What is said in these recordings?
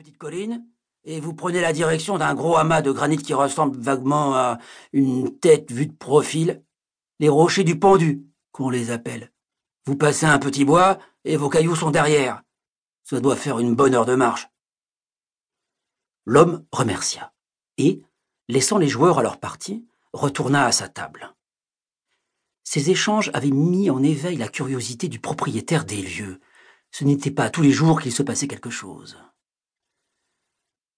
petite colline et vous prenez la direction d'un gros amas de granit qui ressemble vaguement à une tête vue de profil. Les rochers du pendu, qu'on les appelle. Vous passez un petit bois et vos cailloux sont derrière. Ça doit faire une bonne heure de marche. L'homme remercia et, laissant les joueurs à leur partie, retourna à sa table. Ces échanges avaient mis en éveil la curiosité du propriétaire des lieux. Ce n'était pas tous les jours qu'il se passait quelque chose.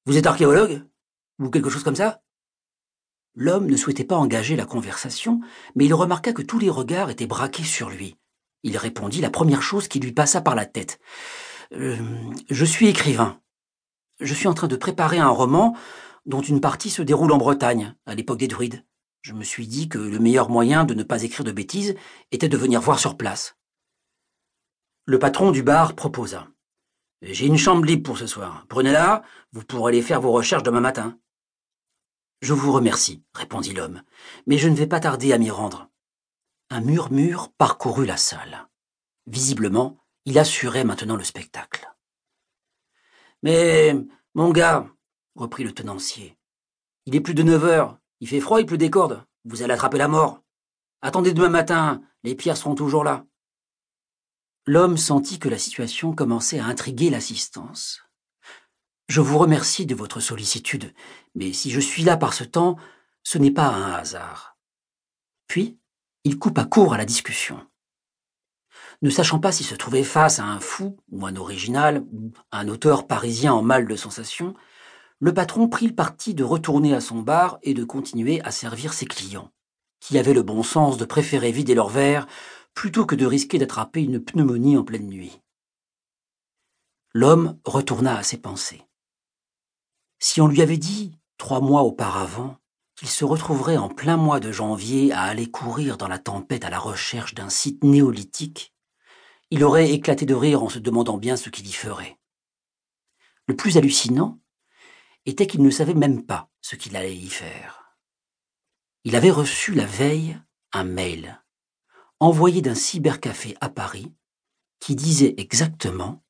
Vous êtes archéologue Ou quelque chose comme ça? L'homme ne souhaitait pas engager la conversation, mais il remarqua que tous les regards étaient braqués sur lui. Il répondit la première chose qui lui passa par la tête. Euh, je suis écrivain. Je suis en train de préparer un roman dont une partie se déroule en Bretagne, à l'époque des druides. Je me suis dit que le meilleur moyen de ne pas écrire de bêtises était de venir voir sur place. Le patron du bar proposa. J'ai une chambre libre pour ce soir. Prenez-la, vous pourrez aller faire vos recherches demain matin. Je vous remercie, répondit l'homme, mais je ne vais pas tarder à m'y rendre. Un murmure parcourut la salle. Visiblement, il assurait maintenant le spectacle. Mais, mon gars, reprit le tenancier, il est plus de neuf heures, il fait froid, il pleut des cordes, vous allez attraper la mort. Attendez demain matin, les pierres seront toujours là. L'homme sentit que la situation commençait à intriguer l'assistance. Je vous remercie de votre sollicitude, mais si je suis là par ce temps, ce n'est pas un hasard. Puis, il coupa court à la discussion. Ne sachant pas s'il se trouvait face à un fou, ou un original, ou un auteur parisien en mal de sensation, le patron prit le parti de retourner à son bar et de continuer à servir ses clients, qui avaient le bon sens de préférer vider leur verre plutôt que de risquer d'attraper une pneumonie en pleine nuit. L'homme retourna à ses pensées. Si on lui avait dit, trois mois auparavant, qu'il se retrouverait en plein mois de janvier à aller courir dans la tempête à la recherche d'un site néolithique, il aurait éclaté de rire en se demandant bien ce qu'il y ferait. Le plus hallucinant était qu'il ne savait même pas ce qu'il allait y faire. Il avait reçu la veille un mail envoyé d'un cybercafé à Paris qui disait exactement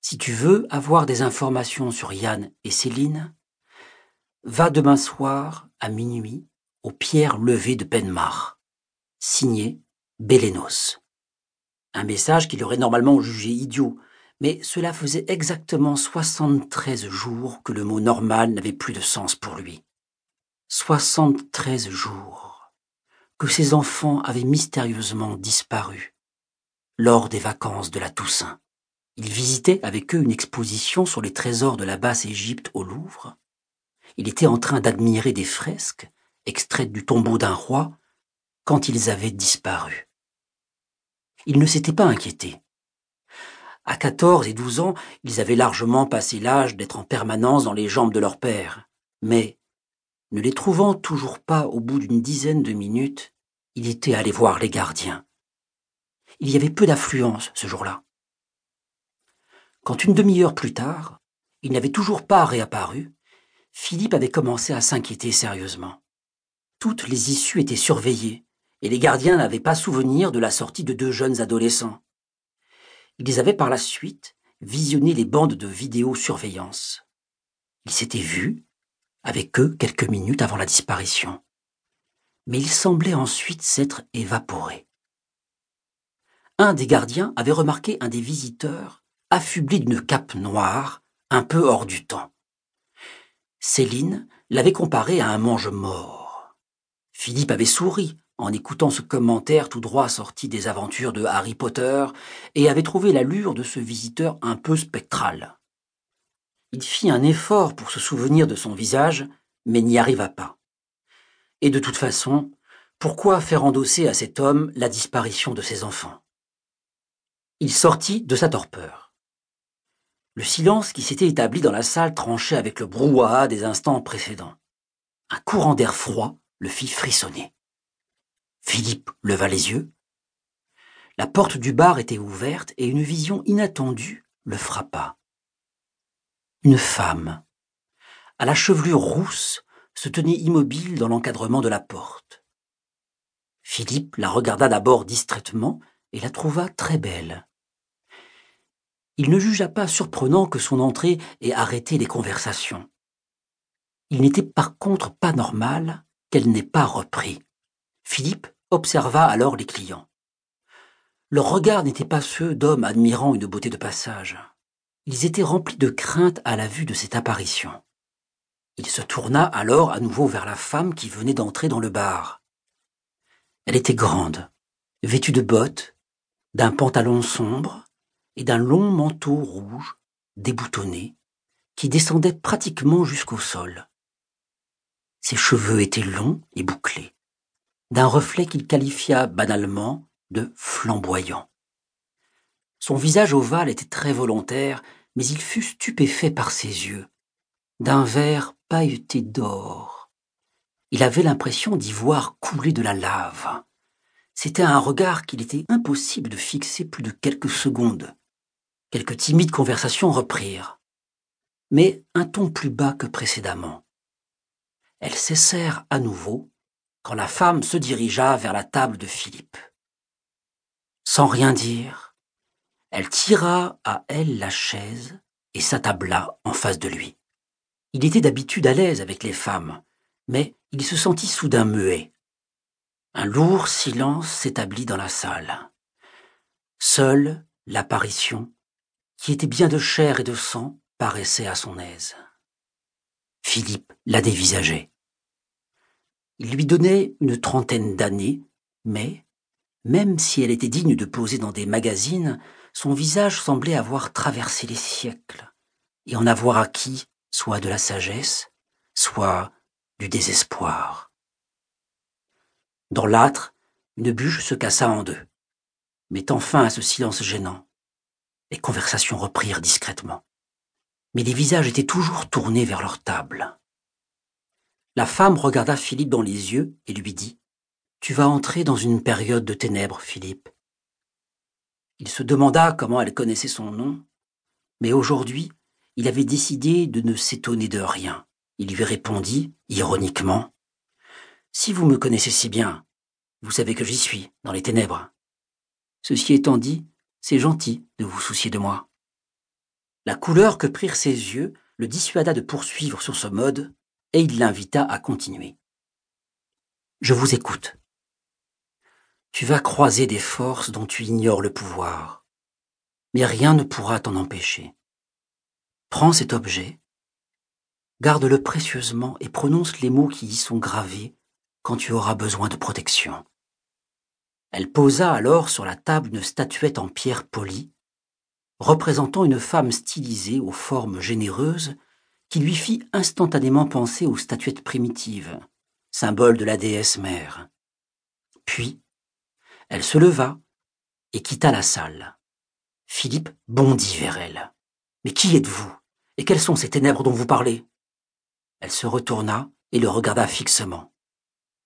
Si tu veux avoir des informations sur Yann et Céline, va demain soir à minuit aux pierres levées de Penmar. Signé Bélénos. Un message qu'il aurait normalement jugé idiot, mais cela faisait exactement 73 jours que le mot normal n'avait plus de sens pour lui. 73 jours que ses enfants avaient mystérieusement disparu lors des vacances de la Toussaint. Il visitait avec eux une exposition sur les trésors de la basse Égypte au Louvre. Il était en train d'admirer des fresques extraites du tombeau d'un roi quand ils avaient disparu. Il ne s'était pas inquiété. À quatorze et douze ans, ils avaient largement passé l'âge d'être en permanence dans les jambes de leur père. Mais ne les trouvant toujours pas au bout d'une dizaine de minutes, il était allé voir les gardiens. Il y avait peu d'affluence ce jour-là. Quand une demi-heure plus tard, il n'avait toujours pas réapparu, Philippe avait commencé à s'inquiéter sérieusement. Toutes les issues étaient surveillées, et les gardiens n'avaient pas souvenir de la sortie de deux jeunes adolescents. Ils avaient par la suite visionné les bandes de vidéosurveillance. Ils s'étaient vus, avec eux quelques minutes avant la disparition. Mais il semblait ensuite s'être évaporé. Un des gardiens avait remarqué un des visiteurs affublé d'une cape noire, un peu hors du temps. Céline l'avait comparé à un mange-mort. Philippe avait souri en écoutant ce commentaire tout droit sorti des aventures de Harry Potter et avait trouvé l'allure de ce visiteur un peu spectral. Il fit un effort pour se souvenir de son visage, mais n'y arriva pas. Et de toute façon, pourquoi faire endosser à cet homme la disparition de ses enfants? Il sortit de sa torpeur. Le silence qui s'était établi dans la salle tranchait avec le brouhaha des instants précédents. Un courant d'air froid le fit frissonner. Philippe leva les yeux. La porte du bar était ouverte et une vision inattendue le frappa. Une femme, à la chevelure rousse, se tenait immobile dans l'encadrement de la porte. Philippe la regarda d'abord distraitement et la trouva très belle. il ne jugea pas surprenant que son entrée ait arrêté les conversations. Il n'était par contre pas normal qu'elle n'ait pas repris. Philippe observa alors les clients. Leurs regards n'étaient pas ceux d'hommes admirant une beauté de passage. Ils étaient remplis de crainte à la vue de cette apparition. Il se tourna alors à nouveau vers la femme qui venait d'entrer dans le bar. Elle était grande, vêtue de bottes, d'un pantalon sombre et d'un long manteau rouge, déboutonné, qui descendait pratiquement jusqu'au sol. Ses cheveux étaient longs et bouclés, d'un reflet qu'il qualifia banalement de flamboyant. Son visage ovale était très volontaire, mais il fut stupéfait par ses yeux, d'un vert pailleté d'or. Il avait l'impression d'y voir couler de la lave. C'était un regard qu'il était impossible de fixer plus de quelques secondes. Quelques timides conversations reprirent, mais un ton plus bas que précédemment. Elles cessèrent à nouveau quand la femme se dirigea vers la table de Philippe. Sans rien dire, elle tira à elle la chaise et s'attabla en face de lui. Il était d'habitude à l'aise avec les femmes, mais il se sentit soudain muet. Un lourd silence s'établit dans la salle. Seule l'apparition, qui était bien de chair et de sang, paraissait à son aise. Philippe la dévisageait. Il lui donnait une trentaine d'années, mais, même si elle était digne de poser dans des magazines, son visage semblait avoir traversé les siècles et en avoir acquis soit de la sagesse, soit du désespoir. Dans l'âtre, une bûche se cassa en deux, mettant fin à ce silence gênant. Les conversations reprirent discrètement. Mais les visages étaient toujours tournés vers leur table. La femme regarda Philippe dans les yeux et lui dit Tu vas entrer dans une période de ténèbres, Philippe. Il se demanda comment elle connaissait son nom, mais aujourd'hui, il avait décidé de ne s'étonner de rien. Il lui répondit, ironiquement, Si vous me connaissez si bien, vous savez que j'y suis, dans les ténèbres. Ceci étant dit, c'est gentil de vous soucier de moi. La couleur que prirent ses yeux le dissuada de poursuivre sur ce mode, et il l'invita à continuer. Je vous écoute. Tu vas croiser des forces dont tu ignores le pouvoir, mais rien ne pourra t'en empêcher. Prends cet objet, garde-le précieusement et prononce les mots qui y sont gravés quand tu auras besoin de protection. Elle posa alors sur la table une statuette en pierre polie, représentant une femme stylisée aux formes généreuses qui lui fit instantanément penser aux statuettes primitives, symbole de la déesse mère. Puis, elle se leva et quitta la salle. Philippe bondit vers elle. Mais qui êtes-vous? Et quelles sont ces ténèbres dont vous parlez? Elle se retourna et le regarda fixement.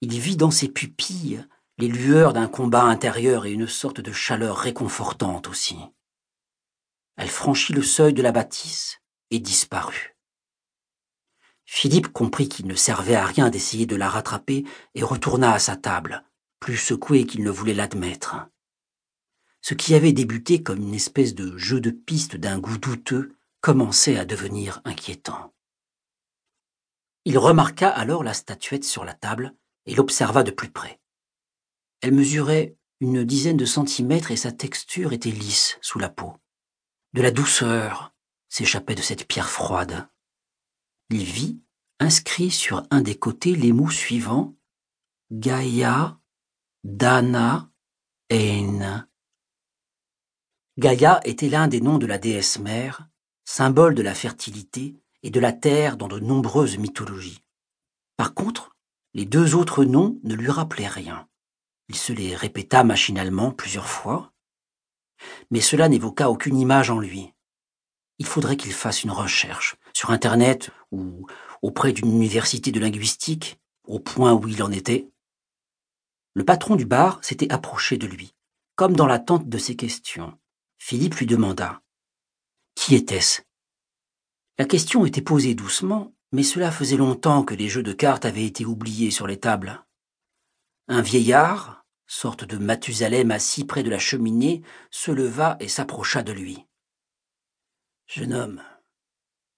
Il vit dans ses pupilles les lueurs d'un combat intérieur et une sorte de chaleur réconfortante aussi. Elle franchit le seuil de la bâtisse et disparut. Philippe comprit qu'il ne servait à rien d'essayer de la rattraper et retourna à sa table, plus secoué qu'il ne voulait l'admettre. Ce qui avait débuté comme une espèce de jeu de piste d'un goût douteux commençait à devenir inquiétant. Il remarqua alors la statuette sur la table et l'observa de plus près. Elle mesurait une dizaine de centimètres et sa texture était lisse sous la peau. De la douceur s'échappait de cette pierre froide. Il vit, inscrit sur un des côtés, les mots suivants Gaïa, Dana, Ein. Gaïa était l'un des noms de la déesse mère, symbole de la fertilité et de la terre dans de nombreuses mythologies. Par contre, les deux autres noms ne lui rappelaient rien. Il se les répéta machinalement plusieurs fois, mais cela n'évoqua aucune image en lui. Il faudrait qu'il fasse une recherche sur Internet ou auprès d'une université de linguistique, au point où il en était. Le patron du bar s'était approché de lui, comme dans l'attente de ses questions. Philippe lui demanda Qui était-ce? La question était posée doucement, mais cela faisait longtemps que les jeux de cartes avaient été oubliés sur les tables. Un vieillard, sorte de Mathusalem assis près de la cheminée, se leva et s'approcha de lui. Jeune homme,